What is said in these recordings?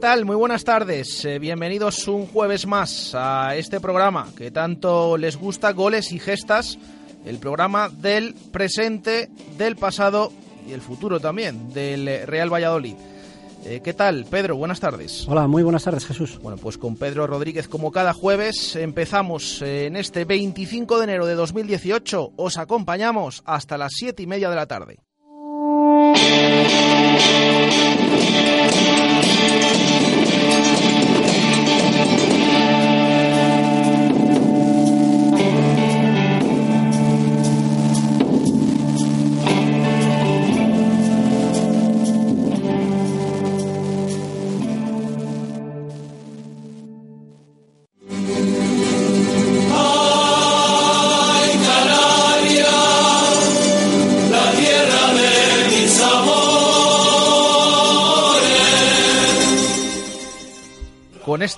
Tal? Muy buenas tardes. Eh, bienvenidos un jueves más a este programa que tanto les gusta, Goles y Gestas, el programa del presente, del pasado y el futuro también del Real Valladolid. Eh, ¿Qué tal, Pedro? Buenas tardes. Hola, muy buenas tardes, Jesús. Bueno, pues con Pedro Rodríguez, como cada jueves, empezamos eh, en este 25 de enero de 2018. Os acompañamos hasta las siete y media de la tarde.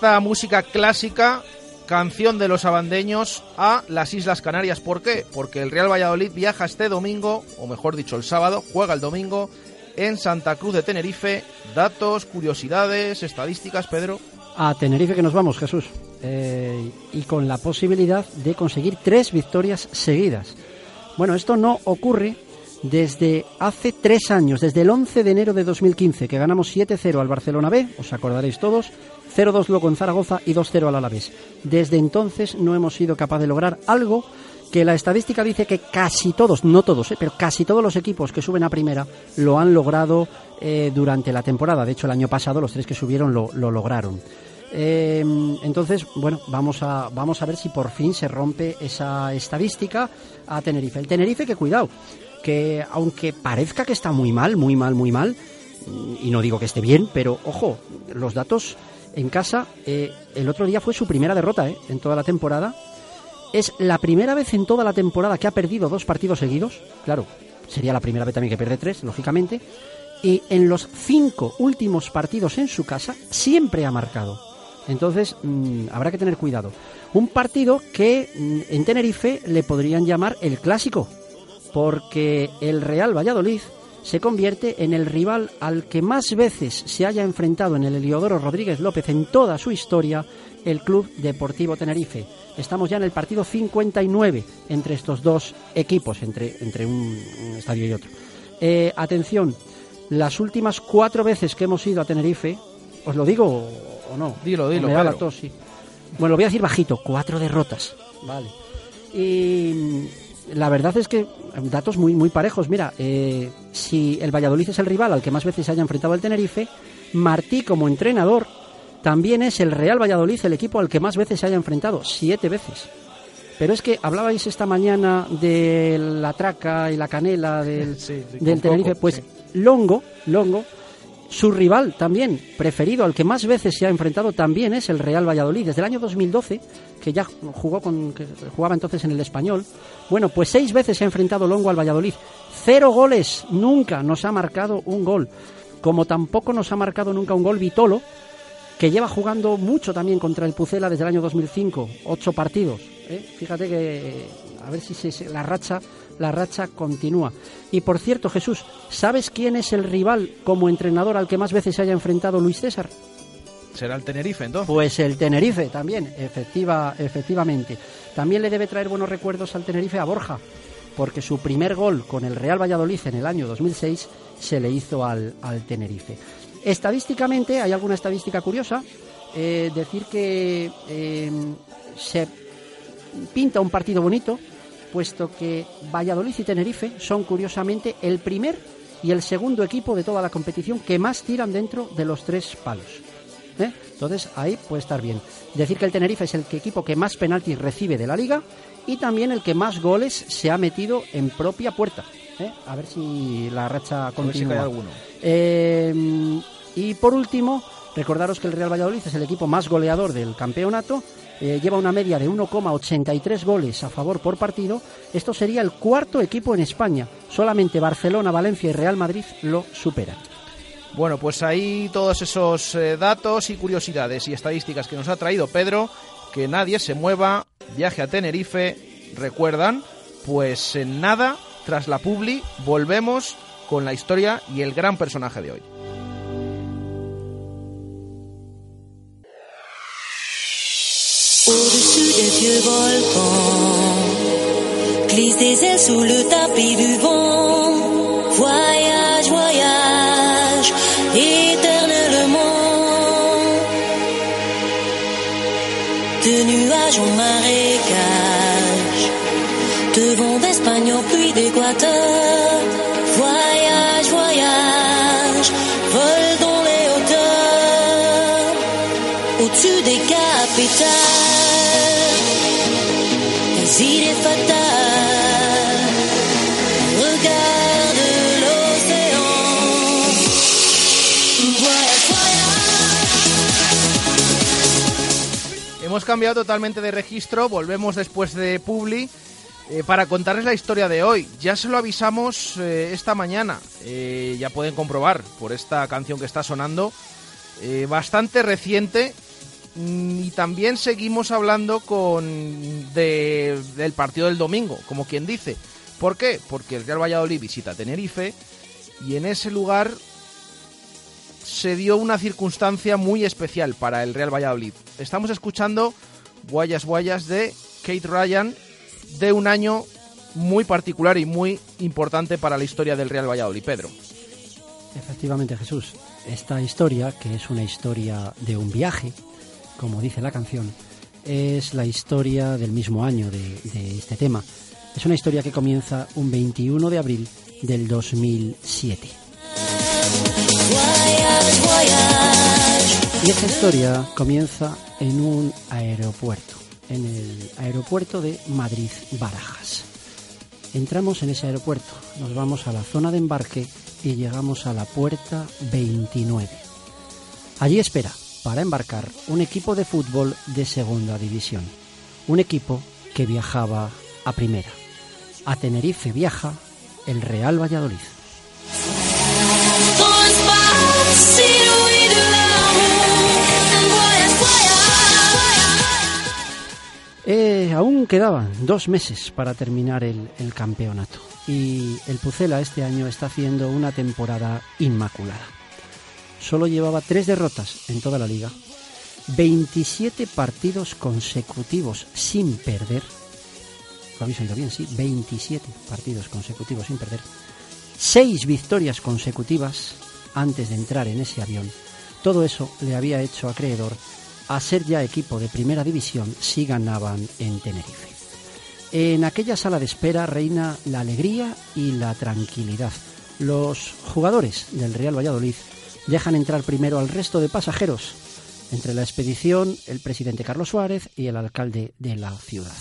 Esta música clásica, canción de los abandeños a las Islas Canarias. ¿Por qué? Porque el Real Valladolid viaja este domingo, o mejor dicho, el sábado, juega el domingo en Santa Cruz de Tenerife. Datos, curiosidades, estadísticas, Pedro. A Tenerife que nos vamos, Jesús. Eh, y con la posibilidad de conseguir tres victorias seguidas. Bueno, esto no ocurre desde hace tres años, desde el 11 de enero de 2015, que ganamos 7-0 al Barcelona B, os acordaréis todos, 0-2 luego en Zaragoza y 2-0 al Alavés. Desde entonces no hemos sido capaces de lograr algo que la estadística dice que casi todos, no todos, eh, pero casi todos los equipos que suben a primera lo han logrado eh, durante la temporada. De hecho, el año pasado los tres que subieron lo, lo lograron. Eh, entonces, bueno, vamos a, vamos a ver si por fin se rompe esa estadística a Tenerife. El Tenerife, que cuidado, que aunque parezca que está muy mal, muy mal, muy mal, y no digo que esté bien, pero ojo, los datos en casa, eh, el otro día fue su primera derrota eh, en toda la temporada. Es la primera vez en toda la temporada que ha perdido dos partidos seguidos. Claro, sería la primera vez también que pierde tres, lógicamente. Y en los cinco últimos partidos en su casa siempre ha marcado. Entonces, mmm, habrá que tener cuidado. Un partido que mmm, en Tenerife le podrían llamar el clásico, porque el Real Valladolid se convierte en el rival al que más veces se haya enfrentado en el Heliodoro Rodríguez López en toda su historia, el Club Deportivo Tenerife. Estamos ya en el partido 59 entre estos dos equipos, entre, entre un, un estadio y otro. Eh, atención, las últimas cuatro veces que hemos ido a Tenerife, ¿os lo digo o no? Dilo, dilo. Me da la tos, sí. Bueno, lo voy a decir bajito, cuatro derrotas. Vale. Y la verdad es que datos muy muy parejos. Mira, eh, si el Valladolid es el rival al que más veces se haya enfrentado el Tenerife, Martí como entrenador también es el Real Valladolid el equipo al que más veces se haya enfrentado, siete veces. Pero es que hablabais esta mañana de la traca y la canela del, Sí, sí, del Tenerife, pues sí. Longo, Longo, su rival también preferido, al que más veces se ha enfrentado también es el Real Valladolid. Desde el año 2012, que ya jugó con, que jugaba entonces en el español, bueno, pues seis veces se ha enfrentado Longo al Valladolid. Cero goles, nunca nos ha marcado un gol. Como tampoco nos ha marcado nunca un gol Vitolo, que lleva jugando mucho también contra el Pucela desde el año 2005, ocho partidos. ¿eh? Fíjate que a ver si se, se- la racha la racha continúa. Y por cierto, Jesús, ¿sabes quién es el rival como entrenador al que más veces se haya enfrentado Luis César? Será el Tenerife, entonces. Pues el Tenerife también, efectiva, efectivamente. También le debe traer buenos recuerdos al Tenerife a Borja, porque su primer gol con el Real Valladolid en el año 2006 se le hizo al, Tenerife. Estadísticamente, hay alguna estadística curiosa, eh, decir que eh, se pinta un partido bonito, puesto que Valladolid y Tenerife son curiosamente el primer y el segundo equipo de toda la competición que más tiran dentro de los tres palos. ¿eh? Entonces ahí puede estar bien. Decir que el Tenerife es el equipo que más penaltis recibe de la liga y también el que más goles se ha metido en propia puerta. ¿eh? A ver si la racha continúa. alguno. Eh, y por último, recordaros que el Real Valladolid es el equipo más goleador del campeonato eh, lleva una media de 1,83 goles a favor por partido. Esto sería el cuarto equipo en España. Solamente Barcelona, Valencia y Real Madrid lo superan. Bueno, pues ahí todos esos eh, datos y curiosidades y estadísticas que nos ha traído Pedro. Que nadie se mueva, viaje a Tenerife. Recuerdan, pues en nada, tras la publi, volvemos con la historia y el gran personaje de hoy. Au-dessus des vieux volcans, glisse des ailes sous le tapis du vent. Voyage, voyage, éternellement. De nuages en marécage, de vent d'Espagne au puits d'Équateur. Voyage, voyage, vol dans les hauteurs, au-dessus des capitales. Hemos cambiado totalmente de registro, volvemos después de Publi eh, para contarles la historia de hoy. Ya se lo avisamos eh, esta mañana, eh, ya pueden comprobar por esta canción que está sonando, bastante reciente. Mm, y también seguimos hablando con del partido del domingo, como quien dice. ¿Por qué? Porque el Real Valladolid visita Tenerife y en ese lugar se dio una circunstancia muy especial para el Real Valladolid. Estamos escuchando Guayas Guayas de Kate Ryan de un año muy particular y muy importante para la historia del Real Valladolid. Pedro. Efectivamente, Jesús. Esta historia, que es una historia de un viaje, como dice la canción, es la historia del mismo año de, este tema. Es una historia que comienza un 21 de abril del 2007. Y esta historia comienza en un aeropuerto, en el aeropuerto de Madrid-Barajas. Entramos en ese aeropuerto, nos vamos a la zona de embarque y llegamos a la puerta 29. Allí espera, para embarcar, un equipo de fútbol de segunda división. Un equipo que viajaba a primera. A Tenerife viaja el Real Valladolid. Eh, aún quedaban dos meses para terminar el, el, campeonato y el Pucela este año está haciendo una temporada inmaculada. Solo llevaba tres derrotas en toda la liga, 27 partidos consecutivos sin perder. Lo habéis oído bien, sí, 27 partidos consecutivos sin perder. Seis victorias consecutivas antes de entrar en ese avión. Todo eso le había hecho acreedor a ser ya equipo de primera división si ganaban en Tenerife. En aquella sala de espera reina la alegría y la tranquilidad. Los jugadores del Real Valladolid dejan entrar primero al resto de pasajeros, entre la expedición, el presidente Carlos Suárez y el alcalde de la ciudad.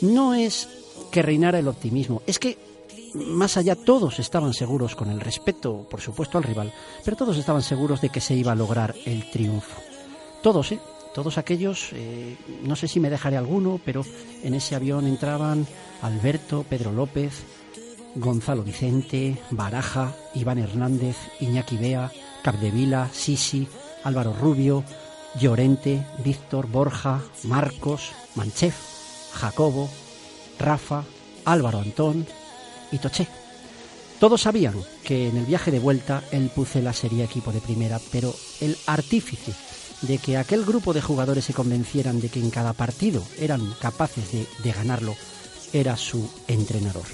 No es que reinara el optimismo, es que más allá todos estaban seguros, con el respeto, por supuesto, al rival, pero todos estaban seguros de que se iba a lograr el triunfo. Todos, ¿eh? Todos aquellos, eh, no sé si me dejaré alguno, pero en ese avión entraban Alberto, Pedro López, Gonzalo Vicente, Baraja, Iván Hernández, Iñaki Bea, Capdevila, Sisi, Álvaro Rubio, Llorente, Víctor, Borja, Marcos, Manchef, Jacobo, Rafa, Álvaro Antón, y Toché. Todos sabían que en el viaje de vuelta el Pucela sería equipo de primera, pero el artífice de que aquel grupo de jugadores se convencieran de que en cada partido eran capaces de, ganarlo era su entrenador.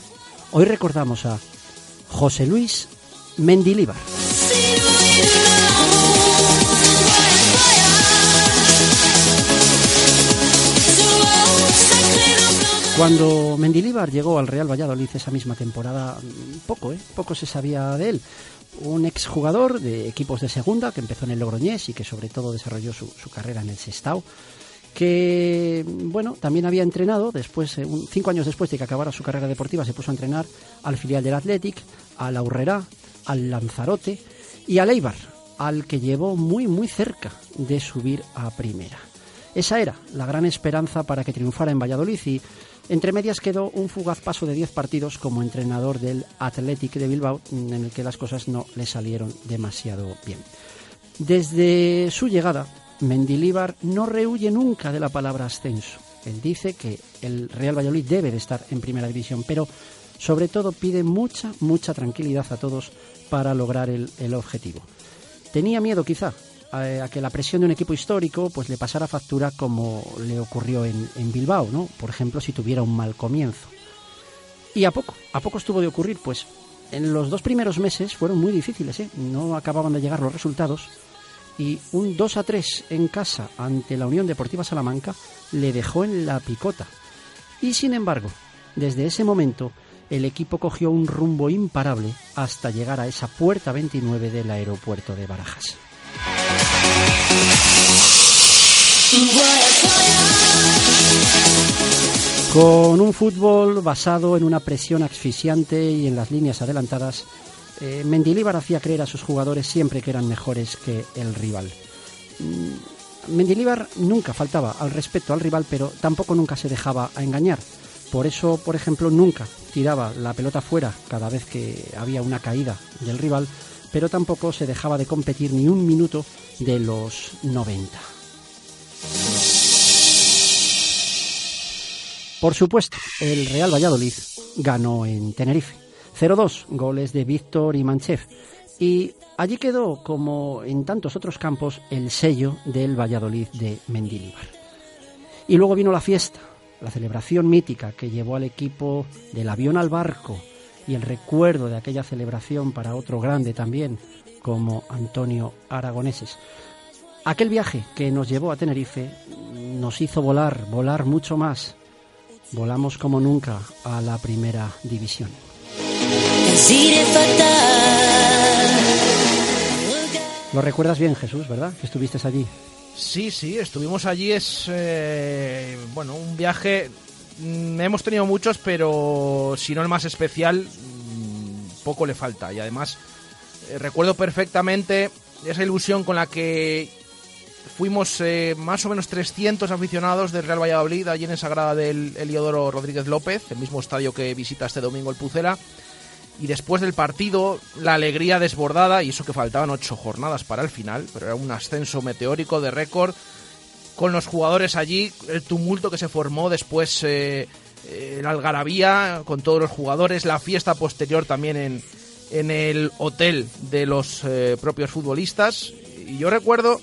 Hoy recordamos a José Luis Mendilíbar. Cuando Mendilíbar llegó al Real Valladolid esa misma temporada, poco, ¿eh? poco se sabía de él. Un exjugador de equipos de segunda que empezó en el Logroñés y que sobre todo desarrolló su, su carrera en el Sestao, que bueno también había entrenado después, eh, cinco años después de que acabara su carrera deportiva, se puso a entrenar al filial del Athletic, al Aurrera, al Lanzarote y al Eibar, al que llevó muy muy cerca de subir a primera. Esa era la gran esperanza para que triunfara en Valladolid y entre medias quedó un fugaz paso de 10 partidos como entrenador del Athletic de Bilbao, en el que las cosas no le salieron demasiado bien. Desde su llegada, Mendilíbar no rehuye nunca de la palabra ascenso. Él dice que el Real Valladolid debe de estar en primera división, pero sobre todo pide mucha, mucha tranquilidad a todos para lograr el, el objetivo. Tenía miedo quizá a, a, que la presión de un equipo histórico pues le pasara factura como le ocurrió en, en Bilbao, ¿no? Por ejemplo, si tuviera un mal comienzo. Y a poco, a poco estuvo de ocurrir, pues en los dos primeros meses fueron muy difíciles, ¿eh? No acababan de llegar los resultados y un 2 a 3 en casa ante la Unión Deportiva Salamanca le dejó en la picota. Y sin embargo, desde ese momento el equipo cogió un rumbo imparable hasta llegar a esa puerta 29 del aeropuerto de Barajas. Con un fútbol basado en una presión asfixiante y en las líneas adelantadas, eh, Mendilíbar hacía creer a sus jugadores siempre que eran mejores que el rival. Mm, Mendilíbar nunca faltaba al respeto al rival, pero tampoco nunca se dejaba a engañar. Por eso, por ejemplo, nunca tiraba la pelota fuera cada vez que había una caída del rival, pero tampoco se dejaba de competir ni un minuto de los 90. Por supuesto, el Real Valladolid ganó en Tenerife. 0-2, goles de Víctor y Manchev. Y allí quedó, como en tantos otros campos, el sello del Valladolid de Mendilibar. Y luego vino la fiesta, la celebración mítica que llevó al equipo del avión al barco y el recuerdo de aquella celebración para otro grande también, como Antonio Aragoneses. Aquel viaje que nos llevó a Tenerife nos hizo volar, volar mucho más. Volamos como nunca a la primera división. Lo recuerdas bien, Jesús, ¿verdad? Que estuviste allí. Sí, sí, estuvimos allí. Es eh, bueno un viaje. Mm, hemos tenido muchos, pero si no el más especial, mm, poco le falta. Y además eh, recuerdo perfectamente esa ilusión con la que fuimos eh, más o menos 300 aficionados del Real Valladolid allí en esa grada del Eliodoro Rodríguez López, el mismo estadio que visita este domingo el Pucela y después del partido la alegría desbordada y eso que faltaban ocho jornadas para el final, pero era un ascenso meteórico de récord con los jugadores allí, el tumulto que se formó después, eh, eh, la algarabía con todos los jugadores, la fiesta posterior también en, en el hotel de los eh, propios futbolistas. Y yo recuerdo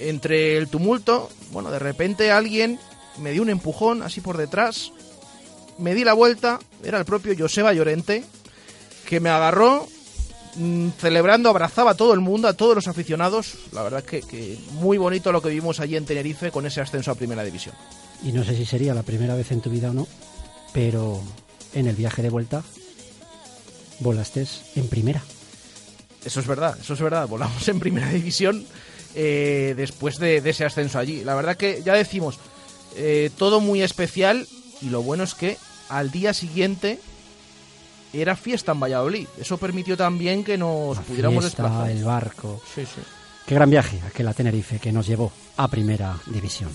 entre el tumulto, bueno, de repente alguien me dio un empujón así por detrás, me di la vuelta, era el propio Joseba Llorente, que me agarró celebrando, abrazaba a todo el mundo, a todos los aficionados. La verdad es que, que, muy bonito lo que vimos allí en Tenerife con ese ascenso a Primera División. Y no sé si sería la primera vez en tu vida o no, pero en el viaje de vuelta volaste en Primera. Eso es verdad, eso es verdad. Volamos en Primera División eh, después de, de, ese ascenso allí. La verdad que ya decimos, eh, todo muy especial y lo bueno es que al día siguiente era fiesta en Valladolid. Eso permitió también que nos La pudiéramos fiesta, desplazar. el barco. Sí, sí. Qué gran viaje aquel a Tenerife que nos llevó a Primera División.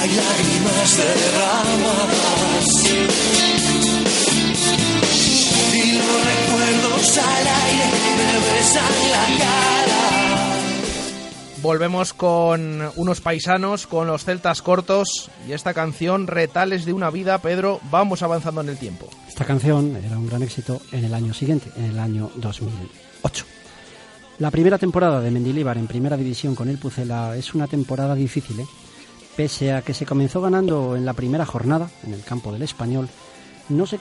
Hay lágrimas derramadas y los recuerdos al aire me besan la cara. Volvemos con unos paisanos, con los celtas cortos y esta canción, Retales de una vida. Pedro, vamos avanzando en el tiempo. Esta canción era un gran éxito en el año siguiente, en el año 2008. La primera temporada de Mendilibar en primera división con el Pucela es una temporada difícil, ¿eh? Pese a que se comenzó ganando en la primera jornada, en el campo del español, no se,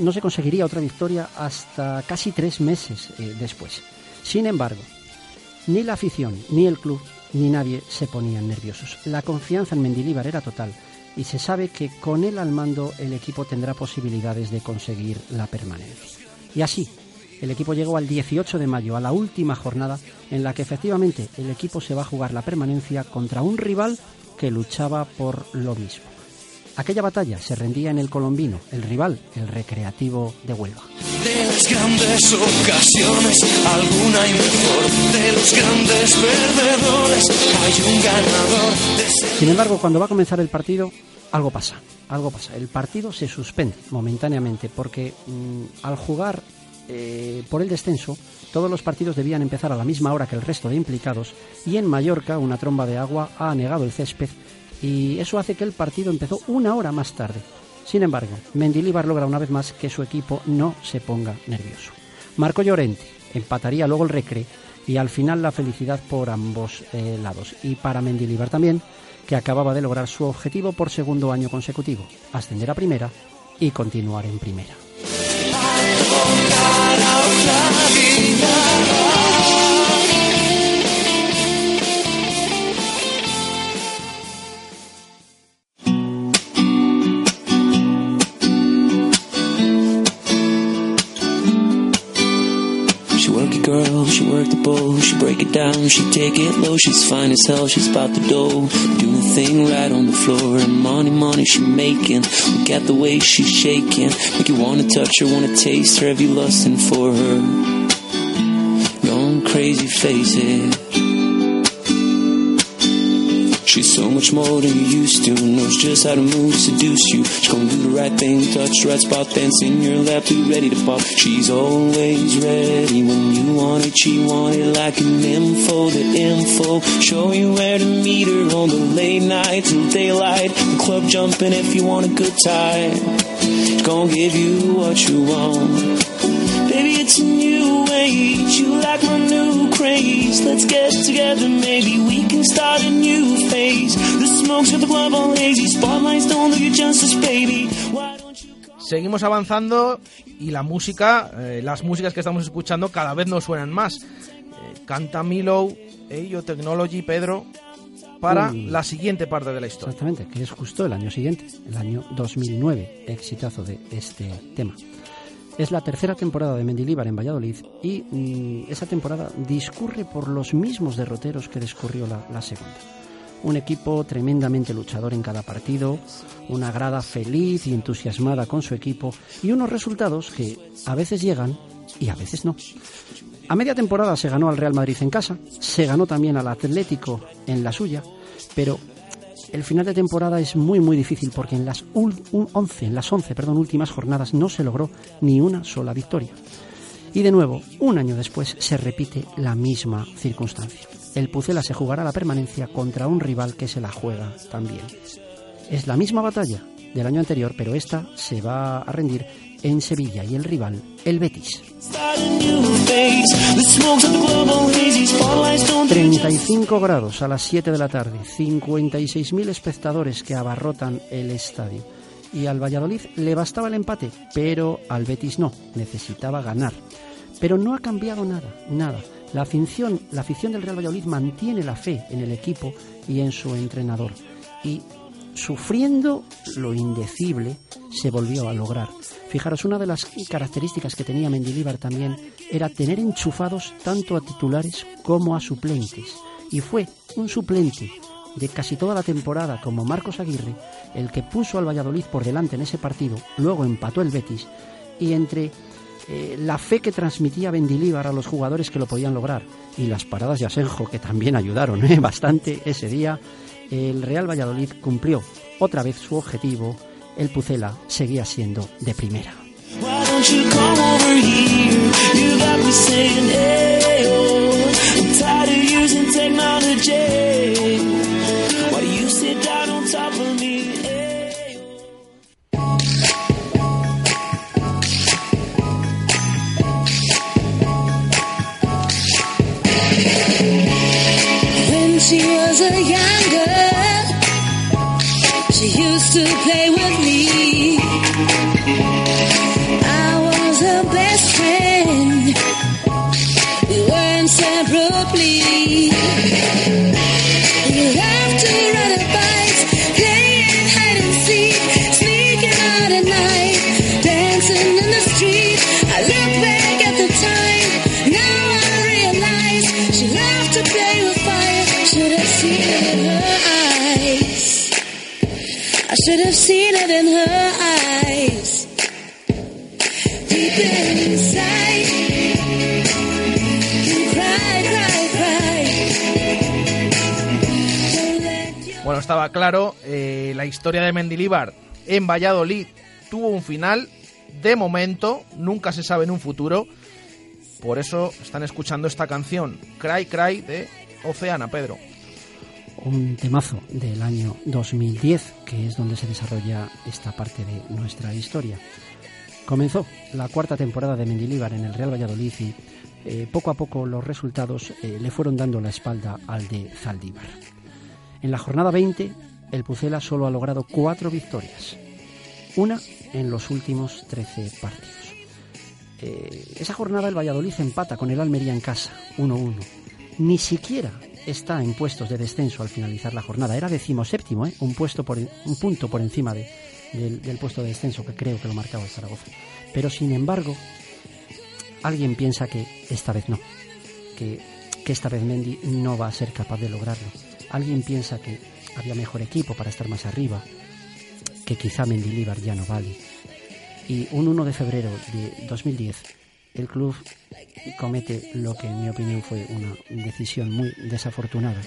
no se conseguiría otra victoria hasta casi tres meses eh, después. Sin embargo, ni la afición, ni el club, ni nadie se ponían nerviosos. La confianza en Mendilibar era total y se sabe que con él al mando el equipo tendrá posibilidades de conseguir la permanencia. Y así, el equipo llegó al 18 de mayo, a la última jornada, en la que efectivamente el equipo se va a jugar la permanencia contra un rival que luchaba por lo mismo. Aquella batalla se rendía en el colombino, el rival, el recreativo de Huelva. De las grandes ocasiones, alguna y mejor. De los grandes perdedores, hay un ganador. De Sin embargo, cuando va a comenzar el partido, algo pasa, algo pasa. El partido se suspende momentáneamente porque mm, al jugar eh, por el descenso, todos los partidos debían empezar a la misma hora que el resto de implicados y en Mallorca una tromba de agua ha anegado el césped y eso hace que el partido empezó una hora más tarde. Sin embargo, Mendilibar logra una vez más que su equipo no se ponga nervioso. Marco Llorente empataría luego el recre y al final la felicidad por ambos eh, lados. Y para Mendilibar también, que acababa de lograr su objetivo por segundo año consecutivo, ascender a primera y continuar en primera. She down, she take it low, she's fine as hell, she's about the dough, doing the thing right on the floor, and money, money she making, look at the way she's shaking, make you wanna touch her, wanna taste her, have you for her, going crazy, face it. She's so much more than you used to. Knows just how to move, seduce you. She's gonna do the right thing, touch the right spot, dance in your lap, too ready to pop. She's always ready when you want it. She want it like an info, the info. Show you where to meet her on the late night till daylight. The club jumping if you want a good time. She's gonna give you what you want. Baby, it's a new age. You like my new craze. Let's get together, maybe we can start a new Seguimos avanzando y la música, eh, las músicas que estamos escuchando cada vez nos suenan más. Eh, canta Milo, Ello Technology, Pedro, para Uy. la siguiente parte de la historia. Exactamente, que es justo el año siguiente, el año 2009, exitazo de este tema. Es la tercera temporada de Mendilibar en Valladolid y mm, esa temporada discurre por los mismos derroteros que discurrió la, la segunda. Un equipo tremendamente luchador en cada partido, una grada feliz y entusiasmada con su equipo y unos resultados que a veces llegan y a veces no. A media temporada se ganó al Real Madrid en casa, se ganó también al Atlético en la suya, pero el final de temporada es muy muy difícil porque en las un 11, en las 11, perdón, últimas jornadas no se logró ni una sola victoria. Y de nuevo, un año después se repite la misma circunstancia. El Pucela se jugará la permanencia contra un rival que se la juega también. Es la misma batalla del año anterior, pero esta se va a rendir en Sevilla y el rival, el Betis. Start a new phase. The smokes of the club all hazy. Spotlights don't do you justice. 35 grados a las 7 de la tarde, 56.000 espectadores que abarrotan el estadio. Y al Valladolid le bastaba el empate, pero al Betis no, necesitaba ganar. Pero no ha cambiado nada, nada. La afición, la afición del Real Valladolid mantiene la fe en el equipo y en su entrenador. Y sufriendo lo indecible, se volvió a lograr. Fijaros, una de las características que tenía Mendilibar también era tener enchufados tanto a titulares como a suplentes. Y fue un suplente de casi toda la temporada como Marcos Aguirre el que puso al Valladolid por delante en ese partido, luego empató el Betis y entre eh, la fe que transmitía Bendilíbar a los jugadores que lo podían lograr y las paradas de Asenjo que también ayudaron ¿eh? bastante ese día, el Real Valladolid cumplió otra vez su objetivo, el Pucela seguía siendo de primera. To play with me. Bueno, estaba claro, eh, la historia de Mendilíbar en Valladolid tuvo un final. De momento, nunca se sabe en un futuro. Por eso están escuchando esta canción, Cry Cry, de Oceana, Pedro. Un temazo del año 2010, que es donde se desarrolla esta parte de nuestra historia. Comenzó la cuarta temporada de Mendilibar en el Real Valladolid y eh, poco a poco los resultados eh, le fueron dando la espalda al de Zaldívar. En la jornada 20, el Pucela solo ha logrado cuatro victorias, una en los últimos 13 partidos. Eh, esa jornada el Valladolid empata con el Almería en casa, 1-1. Ni siquiera está en puestos de descenso al finalizar la jornada. Era decimoséptimo, ¿eh? un, puesto por, un punto por encima de, del, puesto de descenso que creo que lo marcaba Zaragoza. Pero sin embargo, alguien piensa que esta vez no, que, que esta vez Mendy no va a ser capaz de lograrlo. Alguien piensa que había mejor equipo para estar más arriba, que quizá Mendilibar ya no vale. Y un 1 de febrero de 2010, el club comete lo que en mi opinión fue una decisión muy desafortunada.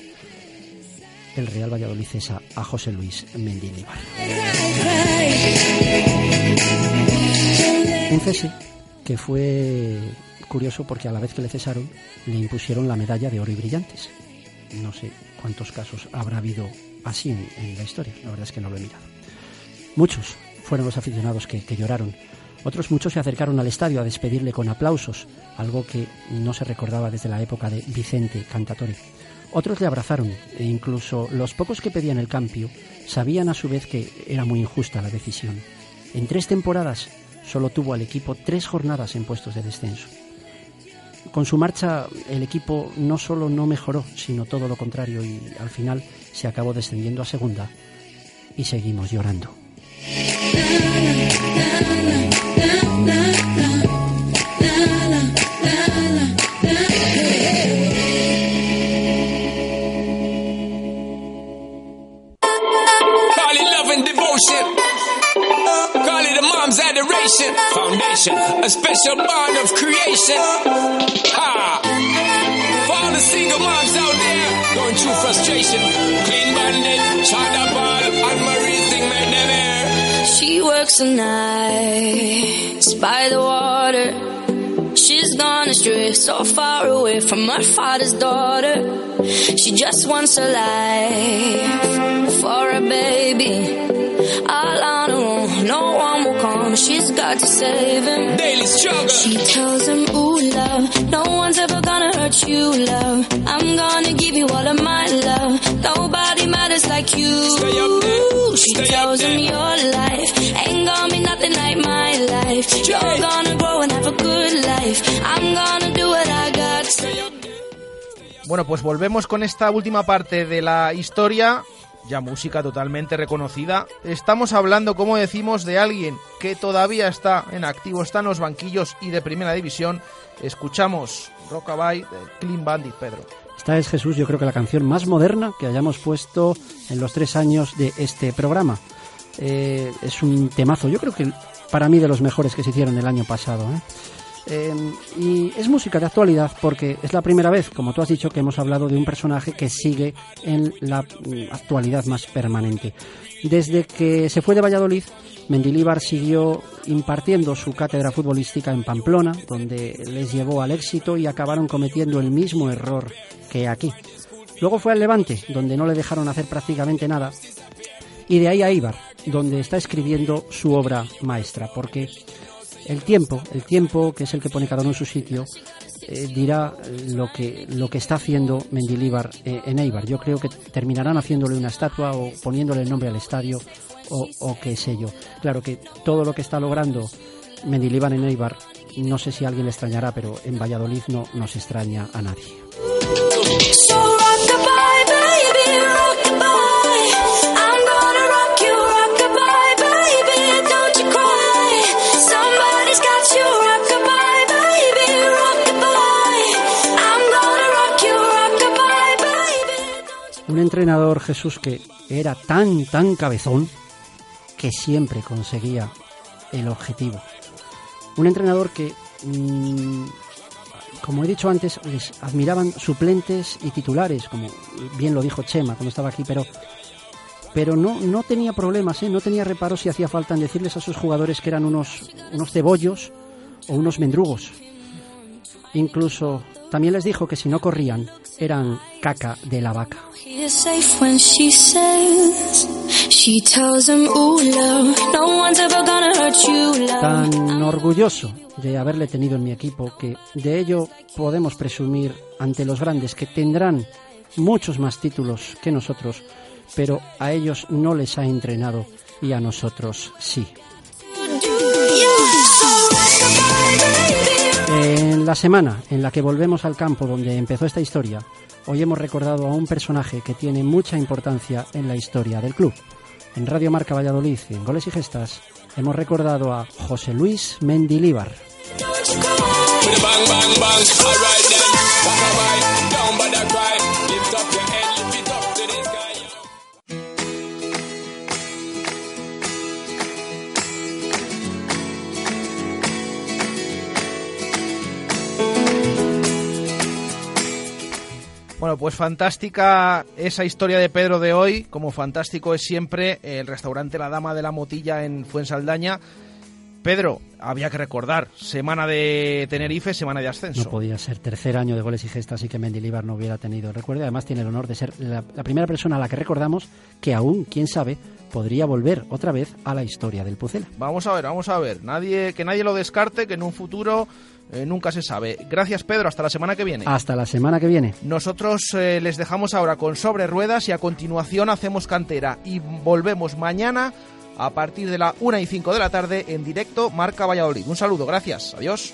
El Real Valladolid cesa a José Luis Mendilibar. Un cese que fue curioso porque a la vez que le cesaron le impusieron la medalla de oro y brillantes. No sé cuántos casos habrá habido así en, en la historia, la verdad es que no lo he mirado. Muchos fueron los aficionados que, que lloraron. Otros muchos se acercaron al estadio a despedirle con aplausos, algo que no se recordaba desde la época de Vicente Cantatore. Otros le abrazaron e incluso los pocos que pedían el cambio sabían a su vez que era muy injusta la decisión. En tres temporadas solo tuvo al equipo tres jornadas en puestos de descenso. Con su marcha el equipo no solo no mejoró, sino todo lo contrario y al final se acabó descendiendo a segunda y seguimos llorando. Of creation. Ha! For all the single moms out there going through frustration. Clean bandit, China ball, and Marie thing made them. She works the nights by the water. She's gone astray, so far away from her father's daughter. She just wants a life for a baby. To save him. Daily struggle. She tells him, Ooh, love, no one's ever gonna hurt you, love. I'm gonna give you all of my love. Nobody matters like you. Stay up there. She Stay up tells him, there. Your life ain't gonna be nothing like my life. You're gonna grow and have a good life. I'm gonna do what I got to. Bueno, pues volvemos con esta última parte de la historia ya música totalmente reconocida. Estamos hablando, como decimos, de alguien que todavía está en activo, está en los banquillos y de primera división. Escuchamos Rockabye de Clean Bandit, Pedro. Esta es Jesús, yo creo que la canción más moderna que hayamos puesto en los tres años de este programa. Eh, es un temazo, yo creo que para mí de los mejores que se hicieron el año pasado. ¿eh? Eh, y es música de actualidad porque es la primera vez, como tú has dicho, que hemos hablado de un personaje que sigue en la mm, actualidad más permanente. Desde que se fue de Valladolid, Mendilíbar siguió impartiendo su cátedra futbolística en Pamplona, donde les llevó al éxito y acabaron cometiendo el mismo error que aquí. Luego fue al Levante, donde no le dejaron hacer prácticamente nada, y de ahí a Ibar, donde está escribiendo su obra maestra, porque el tiempo, el tiempo que es el que pone cada uno en su sitio, eh, dirá lo que, lo que está haciendo Mendilíbar eh, en Eibar. Yo creo que terminarán haciéndole una estatua o poniéndole el nombre al estadio o, o qué sé yo. Claro que todo lo que está logrando Mendilíbar en Eibar, no sé si alguien le extrañará, pero en Valladolid no nos extraña a nadie. Un entrenador, Jesús, que era tan, tan cabezón que siempre conseguía el objetivo. Un entrenador que, mm, como he dicho antes, les admiraban suplentes y titulares, como bien lo dijo Chema cuando estaba aquí, pero, pero no, no tenía problemas, ¿eh? no tenía reparos si hacía falta en decirles a sus jugadores que eran unos, unos cebollos o unos mendrugos. Incluso también les dijo que si no corrían eran caca de la vaca. Tan orgulloso de haberle tenido en mi equipo que de ello podemos presumir ante los grandes que tendrán muchos más títulos que nosotros, pero a ellos no les ha entrenado y a nosotros sí. En la semana en la que volvemos al campo donde empezó esta historia, hoy hemos recordado a un personaje que tiene mucha importancia en la historia del club. En Radio Marca Valladolid en Goles y Gestas hemos recordado a José Luis Mendilíbar. Bueno, pues fantástica esa historia de Pedro de hoy, como fantástico es siempre el restaurante La Dama de la Motilla en Fuensaldaña. Pedro, había que recordar, semana de Tenerife, semana de ascenso. No podía ser tercer año de goles y gestas y que Mendilibar no hubiera tenido recuerdo. Además tiene el honor de ser la, la primera persona a la que recordamos que aún, quién sabe, podría volver otra vez a la historia del Pucela. Vamos a ver, vamos a ver. Nadie, que nadie lo descarte, que en un futuro eh, nunca se sabe. Gracias, Pedro. Hasta la semana que viene. Hasta la semana que viene. Nosotros eh, les dejamos ahora con sobre ruedas y a continuación hacemos cantera y volvemos mañana a partir de la 1 y 5 de la tarde en directo Marca Valladolid. Un saludo, gracias. Adiós.